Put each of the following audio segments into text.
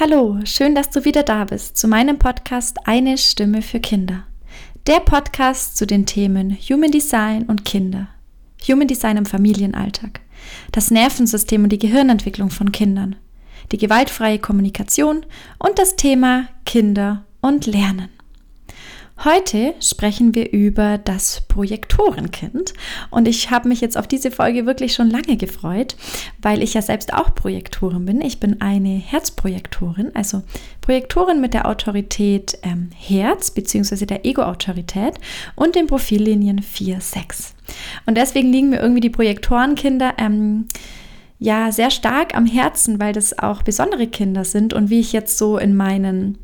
Hallo, schön, dass du wieder da bist zu meinem Podcast Eine Stimme für Kinder. Der Podcast zu den Themen Human Design und Kinder. Human Design im Familienalltag. Das Nervensystem und die Gehirnentwicklung von Kindern. Die gewaltfreie Kommunikation und das Thema Kinder und Lernen. Heute sprechen wir über das Projektorenkind und ich habe mich jetzt auf diese Folge wirklich schon lange gefreut, weil ich ja selbst auch Projektorin bin. Ich bin eine Herzprojektorin, also Projektorin mit der Autorität ähm, Herz bzw. der Ego-Autorität und den Profillinien 4, 6. Und deswegen liegen mir irgendwie die Projektorenkinder ähm, ja sehr stark am Herzen, weil das auch besondere Kinder sind und wie ich jetzt so in meinen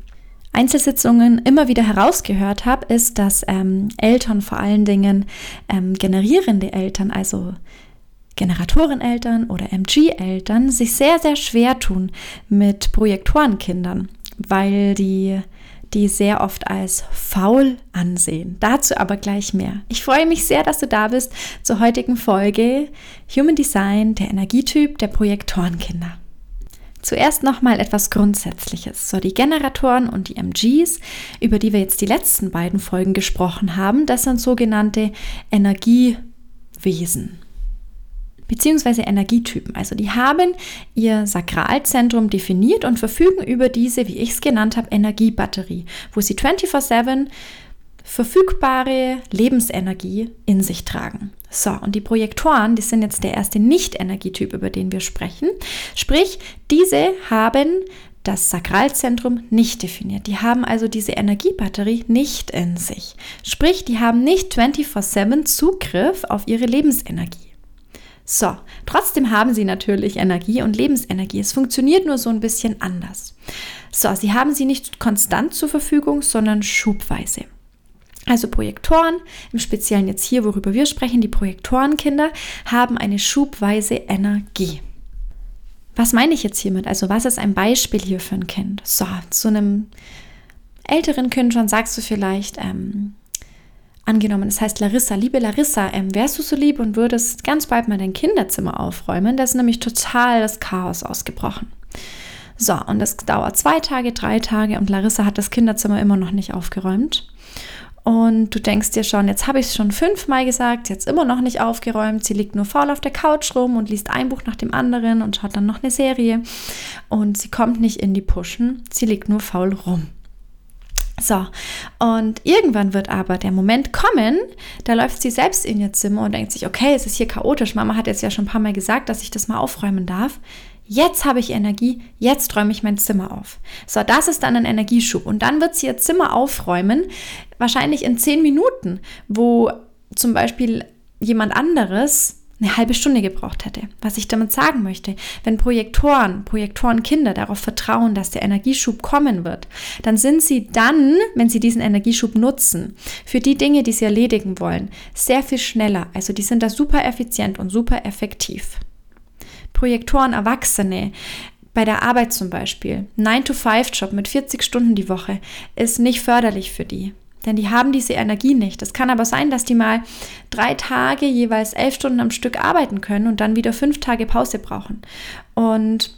Einzelsitzungen immer wieder herausgehört habe, ist, dass ähm, Eltern vor allen Dingen ähm, generierende Eltern, also Generatoreneltern oder MG-Eltern, sich sehr, sehr schwer tun mit Projektorenkindern, weil die die sehr oft als faul ansehen. Dazu aber gleich mehr. Ich freue mich sehr, dass du da bist zur heutigen Folge Human Design, der Energietyp der Projektorenkinder. Zuerst nochmal etwas Grundsätzliches. So, die Generatoren und die MGs, über die wir jetzt die letzten beiden Folgen gesprochen haben, das sind sogenannte Energiewesen beziehungsweise Energietypen. Also die haben ihr Sakralzentrum definiert und verfügen über diese, wie ich es genannt habe, Energiebatterie, wo sie 24/7 verfügbare Lebensenergie in sich tragen. So, und die Projektoren, die sind jetzt der erste Nicht-Energietyp, über den wir sprechen. Sprich, diese haben das Sakralzentrum nicht definiert. Die haben also diese Energiebatterie nicht in sich. Sprich, die haben nicht 24/7 Zugriff auf ihre Lebensenergie. So, trotzdem haben sie natürlich Energie und Lebensenergie. Es funktioniert nur so ein bisschen anders. So, sie haben sie nicht konstant zur Verfügung, sondern schubweise. Also Projektoren, im Speziellen jetzt hier, worüber wir sprechen, die Projektorenkinder, haben eine schubweise Energie. Was meine ich jetzt hiermit? Also was ist ein Beispiel hier für ein Kind? So, zu einem älteren Kind schon sagst du vielleicht, ähm, angenommen, das heißt Larissa, liebe Larissa, ähm, wärst du so lieb und würdest ganz bald mal dein Kinderzimmer aufräumen? Da ist nämlich total das Chaos ausgebrochen. So, und das dauert zwei Tage, drei Tage und Larissa hat das Kinderzimmer immer noch nicht aufgeräumt. Und du denkst dir schon, jetzt habe ich es schon fünfmal gesagt, es immer noch nicht aufgeräumt, sie liegt nur faul auf der Couch rum und liest ein Buch nach dem anderen und schaut dann noch eine Serie. Und sie kommt nicht in die Puschen, sie liegt nur faul rum. So, und irgendwann wird aber der Moment kommen, da läuft sie selbst in ihr Zimmer und denkt sich, okay, es ist hier chaotisch. Mama hat jetzt ja schon ein paar Mal gesagt, dass ich das mal aufräumen darf. Jetzt habe ich Energie, jetzt räume ich mein Zimmer auf. So, das ist dann ein Energieschub. Und dann wird sie ihr Zimmer aufräumen, wahrscheinlich in zehn Minuten, wo zum Beispiel jemand anderes eine halbe Stunde gebraucht hätte. Was ich damit sagen möchte, wenn Projektoren, Projektorenkinder darauf vertrauen, dass der Energieschub kommen wird, dann sind sie dann, wenn sie diesen Energieschub nutzen, für die Dinge, die sie erledigen wollen, sehr viel schneller. Also die sind da super effizient und super effektiv. Projektoren, Erwachsene, bei der Arbeit zum Beispiel, 9-to-5-Job mit 40 Stunden die Woche, ist nicht förderlich für die. Denn die haben diese Energie nicht. Es kann aber sein, dass die mal drei Tage jeweils elf Stunden am Stück arbeiten können und dann wieder fünf Tage Pause brauchen. Und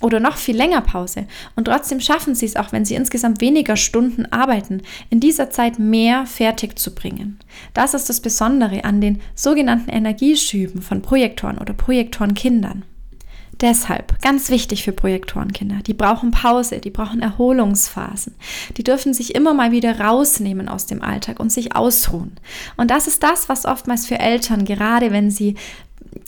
oder noch viel länger Pause. Und trotzdem schaffen sie es auch, wenn sie insgesamt weniger Stunden arbeiten, in dieser Zeit mehr fertig zu bringen. Das ist das Besondere an den sogenannten Energieschüben von Projektoren oder Projektorenkindern. Deshalb, ganz wichtig für Projektorenkinder, die brauchen Pause, die brauchen Erholungsphasen. Die dürfen sich immer mal wieder rausnehmen aus dem Alltag und sich ausruhen. Und das ist das, was oftmals für Eltern, gerade wenn sie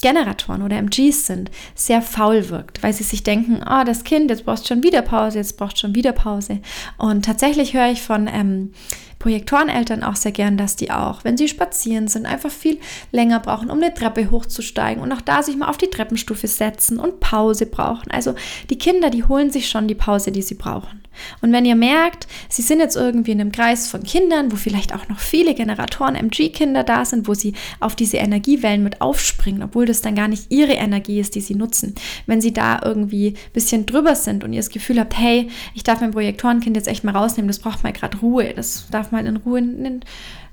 Generatoren oder MGs sind, sehr faul wirkt, weil sie sich denken, oh, das Kind, jetzt braucht schon wieder Pause, jetzt braucht schon wieder Pause. Und tatsächlich höre ich von ähm, Projektoreneltern auch sehr gern, dass die auch, wenn sie spazieren sind, einfach viel länger brauchen, um eine Treppe hochzusteigen und auch da sich mal auf die Treppenstufe setzen und Pause brauchen. Also die Kinder, die holen sich schon die Pause, die sie brauchen. Und wenn ihr merkt, sie sind jetzt irgendwie in einem Kreis von Kindern, wo vielleicht auch noch viele Generatoren MG-Kinder da sind, wo sie auf diese Energiewellen mit aufspringen, obwohl das dann gar nicht ihre Energie ist, die sie nutzen. Wenn sie da irgendwie ein bisschen drüber sind und ihr das Gefühl habt, hey, ich darf mein Projektorenkind jetzt echt mal rausnehmen, das braucht mal gerade Ruhe, das darf mal in Ruhe in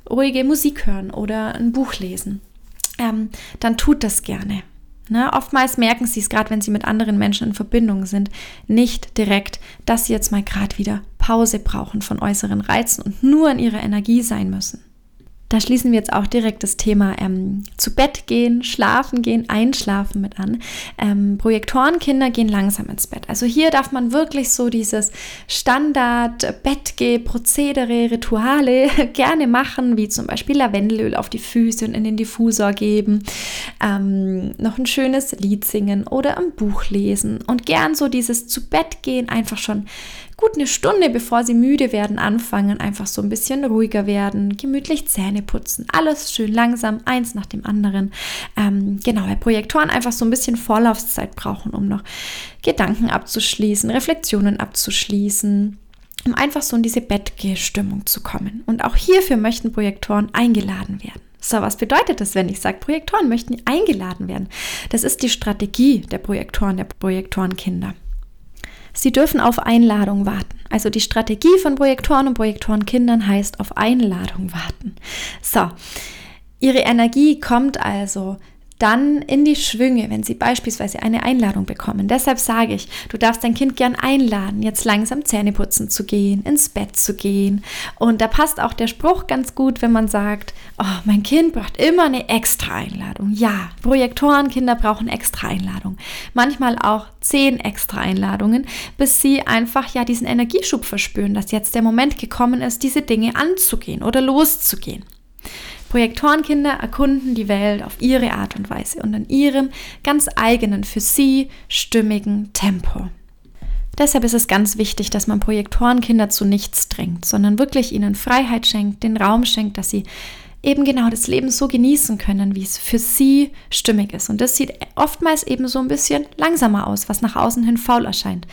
ruhige Musik hören oder ein Buch lesen, ähm, dann tut das gerne. Ne, oftmals merken sie es gerade, wenn sie mit anderen Menschen in Verbindung sind, nicht direkt, dass sie jetzt mal gerade wieder Pause brauchen von äußeren Reizen und nur in ihrer Energie sein müssen. Da schließen wir jetzt auch direkt das Thema ähm, zu Bett gehen, schlafen gehen, einschlafen mit an. Ähm, Projektorenkinder gehen langsam ins Bett. Also hier darf man wirklich so dieses Standard Bettgeh-Prozedere, Rituale gerne machen, wie zum Beispiel Lavendelöl auf die Füße und in den Diffusor geben, ähm, noch ein schönes Lied singen oder ein Buch lesen und gern so dieses zu Bett gehen einfach schon gut eine Stunde, bevor sie müde werden, anfangen, einfach so ein bisschen ruhiger werden, gemütlich Zähne putzen, alles schön langsam, eins nach dem anderen. Ähm, genau, weil Projektoren einfach so ein bisschen Vorlaufzeit brauchen, um noch Gedanken abzuschließen, Reflexionen abzuschließen um einfach so in diese Bettgehstimmung zu kommen. Und auch hierfür möchten Projektoren eingeladen werden. So, was bedeutet das, wenn ich sage, Projektoren möchten eingeladen werden? Das ist die Strategie der Projektoren, der Projektorenkinder. Sie dürfen auf Einladung warten. Also die Strategie von Projektoren und Projektorenkindern heißt auf Einladung warten. So, ihre Energie kommt also dann in die Schwünge, wenn sie beispielsweise eine Einladung bekommen. Deshalb sage ich, du darfst dein Kind gern einladen, jetzt langsam Zähne putzen zu gehen, ins Bett zu gehen. Und da passt auch der Spruch ganz gut, wenn man sagt, oh, mein Kind braucht immer eine extra Einladung. Ja, Projektorenkinder brauchen extra Einladung. Manchmal auch zehn extra Einladungen, bis sie einfach ja diesen Energieschub verspüren, dass jetzt der Moment gekommen ist, diese Dinge anzugehen oder loszugehen. Projektorenkinder erkunden die Welt auf ihre Art und Weise und in ihrem ganz eigenen, für sie stimmigen Tempo. Deshalb ist es ganz wichtig, dass man Projektorenkinder zu nichts drängt, sondern wirklich ihnen Freiheit schenkt, den Raum schenkt, dass sie eben genau das Leben so genießen können, wie es für sie stimmig ist. Und das sieht oftmals eben so ein bisschen langsamer aus, was nach außen hin faul erscheint.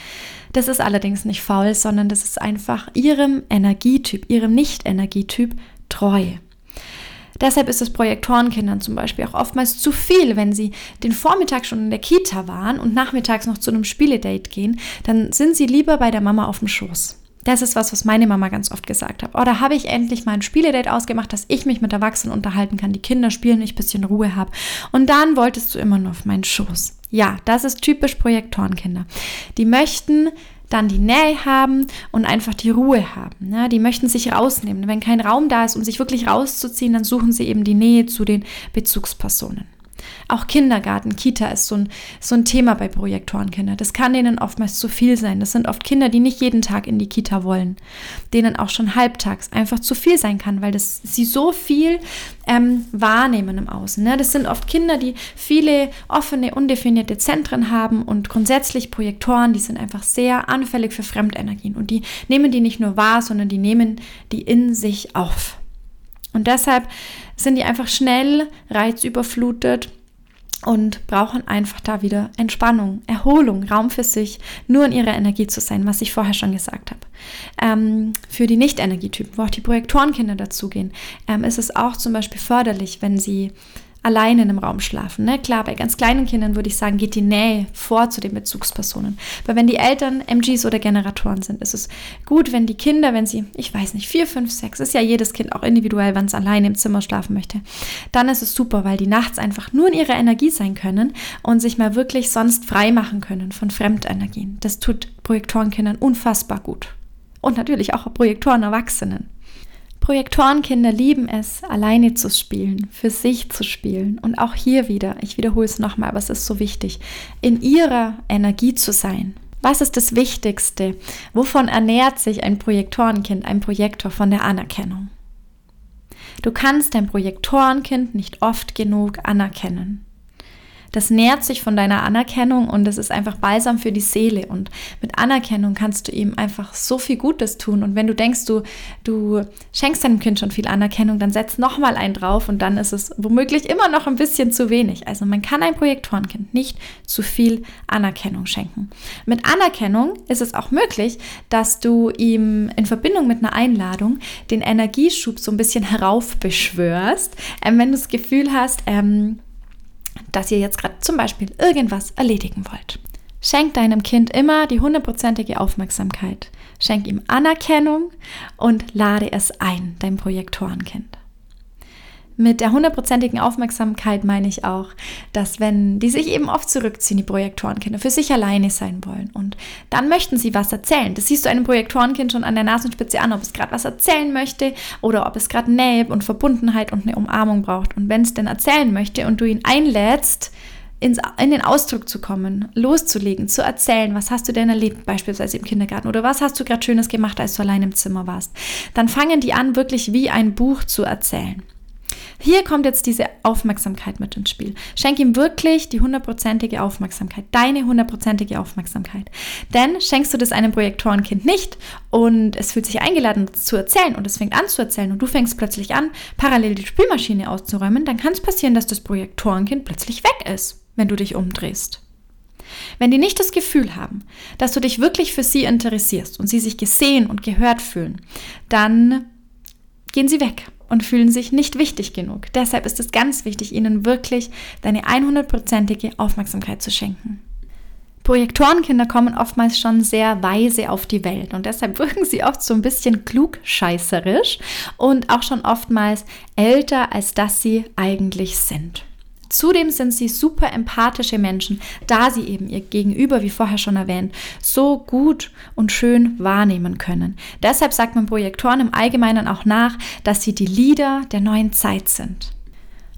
Das ist allerdings nicht faul, sondern das ist einfach ihrem Energietyp, ihrem Nicht-Energietyp treu. Deshalb ist es Projektorenkindern zum Beispiel auch oftmals zu viel, wenn sie den Vormittag schon in der Kita waren und nachmittags noch zu einem Spieledate gehen, dann sind sie lieber bei der Mama auf dem Schoß. Das ist was, was meine Mama ganz oft gesagt hat. Da habe ich endlich mal ein Spieledate ausgemacht, dass ich mich mit Erwachsenen unterhalten kann, die Kinder spielen, ich ein bisschen Ruhe habe. Und dann wolltest du immer nur auf meinen Schoß. Ja, das ist typisch Projektorenkinder. Die möchten dann die Nähe haben und einfach die Ruhe haben. Ja, die möchten sich rausnehmen. Wenn kein Raum da ist, um sich wirklich rauszuziehen, dann suchen sie eben die Nähe zu den Bezugspersonen. Auch Kindergarten, Kita ist so ein, so ein Thema bei Projektorenkinder. Das kann denen oftmals zu viel sein. Das sind oft Kinder, die nicht jeden Tag in die Kita wollen, denen auch schon halbtags einfach zu viel sein kann, weil das, sie so viel ähm, wahrnehmen im Außen. Ne? Das sind oft Kinder, die viele offene, undefinierte Zentren haben und grundsätzlich Projektoren, die sind einfach sehr anfällig für Fremdenergien und die nehmen die nicht nur wahr, sondern die nehmen die in sich auf. Und deshalb sind die einfach schnell reizüberflutet und brauchen einfach da wieder Entspannung, Erholung, Raum für sich, nur in ihrer Energie zu sein, was ich vorher schon gesagt habe. Ähm, für die Nicht-Energietypen, wo auch die Projektorenkinder dazugehen, ähm, ist es auch zum Beispiel förderlich, wenn sie allein in einem Raum schlafen. Ne? Klar, bei ganz kleinen Kindern würde ich sagen, geht die Nähe vor zu den Bezugspersonen. Aber wenn die Eltern MGs oder Generatoren sind, ist es gut, wenn die Kinder, wenn sie, ich weiß nicht, vier, fünf, sechs, ist ja jedes Kind auch individuell, wann es allein im Zimmer schlafen möchte, dann ist es super, weil die nachts einfach nur in ihrer Energie sein können und sich mal wirklich sonst frei machen können von Fremdenergien. Das tut Projektorenkindern unfassbar gut. Und natürlich auch Projektoren Erwachsenen. Projektorenkinder lieben es, alleine zu spielen, für sich zu spielen. Und auch hier wieder, ich wiederhole es nochmal, aber es ist so wichtig, in ihrer Energie zu sein. Was ist das Wichtigste? Wovon ernährt sich ein Projektorenkind, ein Projektor von der Anerkennung? Du kannst dein Projektorenkind nicht oft genug anerkennen das nährt sich von deiner Anerkennung und es ist einfach balsam für die Seele. Und mit Anerkennung kannst du ihm einfach so viel Gutes tun. Und wenn du denkst, du, du schenkst deinem Kind schon viel Anerkennung, dann setz nochmal einen drauf und dann ist es womöglich immer noch ein bisschen zu wenig. Also man kann ein Projektorenkind nicht zu viel Anerkennung schenken. Mit Anerkennung ist es auch möglich, dass du ihm in Verbindung mit einer Einladung den Energieschub so ein bisschen heraufbeschwörst. Ähm, wenn du das Gefühl hast, ähm, dass ihr jetzt gerade zum Beispiel irgendwas erledigen wollt. Schenk deinem Kind immer die hundertprozentige Aufmerksamkeit. Schenk ihm Anerkennung und lade es ein, dein Projektorenkind. Mit der hundertprozentigen Aufmerksamkeit meine ich auch, dass wenn die sich eben oft zurückziehen, die Projektorenkinder, für sich alleine sein wollen und dann möchten sie was erzählen. Das siehst du einem Projektorenkind schon an der Nasenspitze an, ob es gerade was erzählen möchte oder ob es gerade Nähe und Verbundenheit und eine Umarmung braucht. Und wenn es denn erzählen möchte und du ihn einlädst, ins, in den Ausdruck zu kommen, loszulegen, zu erzählen, was hast du denn erlebt, beispielsweise im Kindergarten oder was hast du gerade Schönes gemacht, als du allein im Zimmer warst, dann fangen die an, wirklich wie ein Buch zu erzählen. Hier kommt jetzt diese Aufmerksamkeit mit ins Spiel. Schenk ihm wirklich die hundertprozentige Aufmerksamkeit, deine hundertprozentige Aufmerksamkeit. Denn schenkst du das einem Projektorenkind nicht und es fühlt sich eingeladen zu erzählen und es fängt an zu erzählen und du fängst plötzlich an, parallel die Spülmaschine auszuräumen, dann kann es passieren, dass das Projektorenkind plötzlich weg ist, wenn du dich umdrehst. Wenn die nicht das Gefühl haben, dass du dich wirklich für sie interessierst und sie sich gesehen und gehört fühlen, dann gehen sie weg und fühlen sich nicht wichtig genug. Deshalb ist es ganz wichtig, ihnen wirklich deine 100%ige Aufmerksamkeit zu schenken. Projektorenkinder kommen oftmals schon sehr weise auf die Welt und deshalb wirken sie oft so ein bisschen klugscheißerisch und auch schon oftmals älter, als dass sie eigentlich sind. Zudem sind sie super empathische Menschen, da sie eben ihr Gegenüber, wie vorher schon erwähnt, so gut und schön wahrnehmen können. Deshalb sagt man Projektoren im Allgemeinen auch nach, dass sie die Leader der neuen Zeit sind.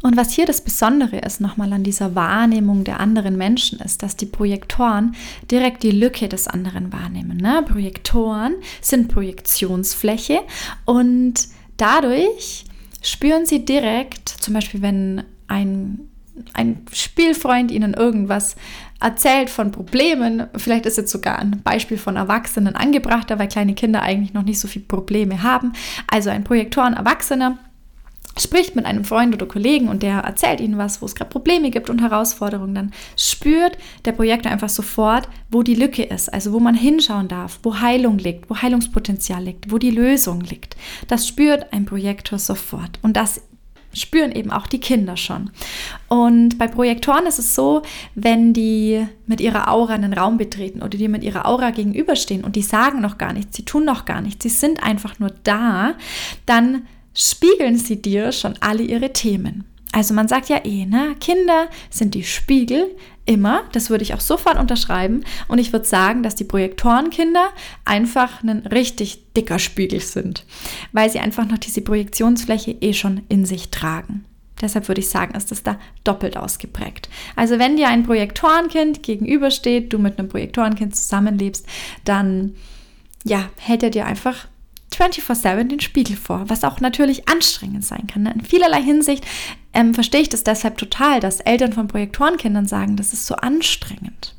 Und was hier das Besondere ist, nochmal an dieser Wahrnehmung der anderen Menschen, ist, dass die Projektoren direkt die Lücke des anderen wahrnehmen. Ne? Projektoren sind Projektionsfläche und dadurch spüren sie direkt, zum Beispiel wenn ein ein Spielfreund ihnen irgendwas erzählt von Problemen, vielleicht ist jetzt sogar ein Beispiel von Erwachsenen angebrachter, weil kleine Kinder eigentlich noch nicht so viele Probleme haben. Also ein Projektoren Erwachsener spricht mit einem Freund oder Kollegen und der erzählt ihnen was, wo es gerade Probleme gibt und Herausforderungen, dann spürt der Projektor einfach sofort, wo die Lücke ist, also wo man hinschauen darf, wo Heilung liegt, wo Heilungspotenzial liegt, wo die Lösung liegt. Das spürt ein Projektor sofort und das spüren eben auch die Kinder schon. Und bei Projektoren ist es so, wenn die mit ihrer Aura einen Raum betreten oder die mit ihrer Aura gegenüberstehen und die sagen noch gar nichts, sie tun noch gar nichts, sie sind einfach nur da, dann spiegeln sie dir schon alle ihre Themen. Also man sagt ja eh, ne? Kinder sind die Spiegel immer, das würde ich auch sofort unterschreiben. Und ich würde sagen, dass die Projektorenkinder einfach ein richtig dicker Spiegel sind, weil sie einfach noch diese Projektionsfläche eh schon in sich tragen. Deshalb würde ich sagen, ist das da doppelt ausgeprägt. Also wenn dir ein Projektorenkind gegenübersteht, du mit einem Projektorenkind zusammenlebst, dann ja, hält er dir einfach 24-7 den Spiegel vor, was auch natürlich anstrengend sein kann. Ne? In vielerlei Hinsicht ähm, verstehe ich das deshalb total, dass Eltern von Projektorenkindern sagen, das ist so anstrengend.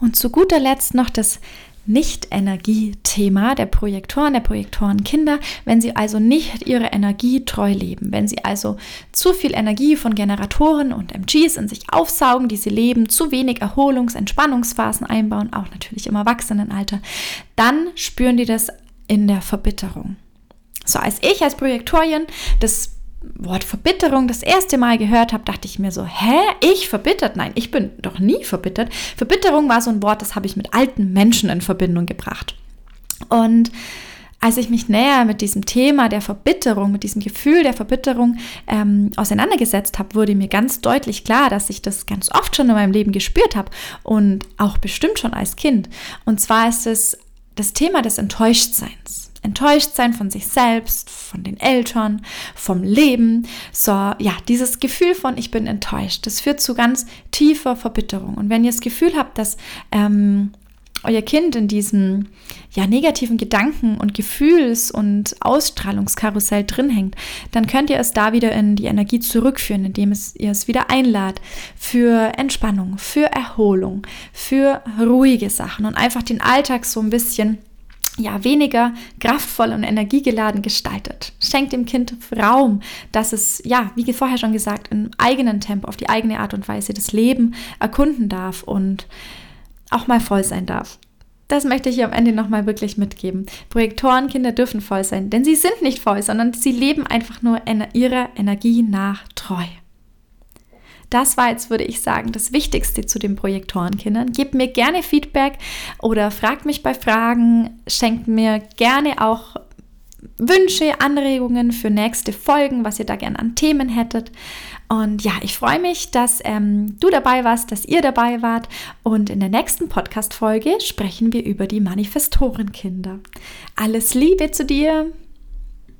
Und zu guter Letzt noch das nicht-Energie-Thema der Projektoren, der Projektorenkinder, wenn sie also nicht ihre Energie treu leben, wenn sie also zu viel Energie von Generatoren und MGs in sich aufsaugen, die sie leben, zu wenig Erholungs-, Entspannungsphasen einbauen, auch natürlich im Erwachsenenalter, dann spüren die das in der Verbitterung. So, als ich als Projektorien das Wort Verbitterung das erste Mal gehört habe, dachte ich mir so, hä, ich verbittert? Nein, ich bin doch nie verbittert. Verbitterung war so ein Wort, das habe ich mit alten Menschen in Verbindung gebracht. Und als ich mich näher mit diesem Thema der Verbitterung, mit diesem Gefühl der Verbitterung ähm, auseinandergesetzt habe, wurde mir ganz deutlich klar, dass ich das ganz oft schon in meinem Leben gespürt habe und auch bestimmt schon als Kind. Und zwar ist es das Thema des Enttäuschtseins. Enttäuscht sein von sich selbst, von den Eltern, vom Leben. So, ja, dieses Gefühl von ich bin enttäuscht, das führt zu ganz tiefer Verbitterung. Und wenn ihr das Gefühl habt, dass ähm, euer Kind in diesem ja, negativen Gedanken- und Gefühls- und Ausstrahlungskarussell drin hängt, dann könnt ihr es da wieder in die Energie zurückführen, indem es, ihr es wieder einladet für Entspannung, für Erholung, für ruhige Sachen und einfach den Alltag so ein bisschen ja, weniger kraftvoll und energiegeladen gestaltet. Schenkt dem Kind Raum, dass es, ja, wie vorher schon gesagt, im eigenen Tempo, auf die eigene Art und Weise das Leben erkunden darf und auch mal voll sein darf. Das möchte ich hier am Ende nochmal wirklich mitgeben. Projektorenkinder dürfen voll sein, denn sie sind nicht voll, sondern sie leben einfach nur ihrer Energie nach treu. Das war jetzt, würde ich sagen, das Wichtigste zu den Projektorenkindern. Gebt mir gerne Feedback oder fragt mich bei Fragen, schenkt mir gerne auch Wünsche, Anregungen für nächste Folgen, was ihr da gerne an Themen hättet. Und ja, ich freue mich, dass ähm, du dabei warst, dass ihr dabei wart. Und in der nächsten Podcast-Folge sprechen wir über die Manifestorenkinder. Alles Liebe zu dir!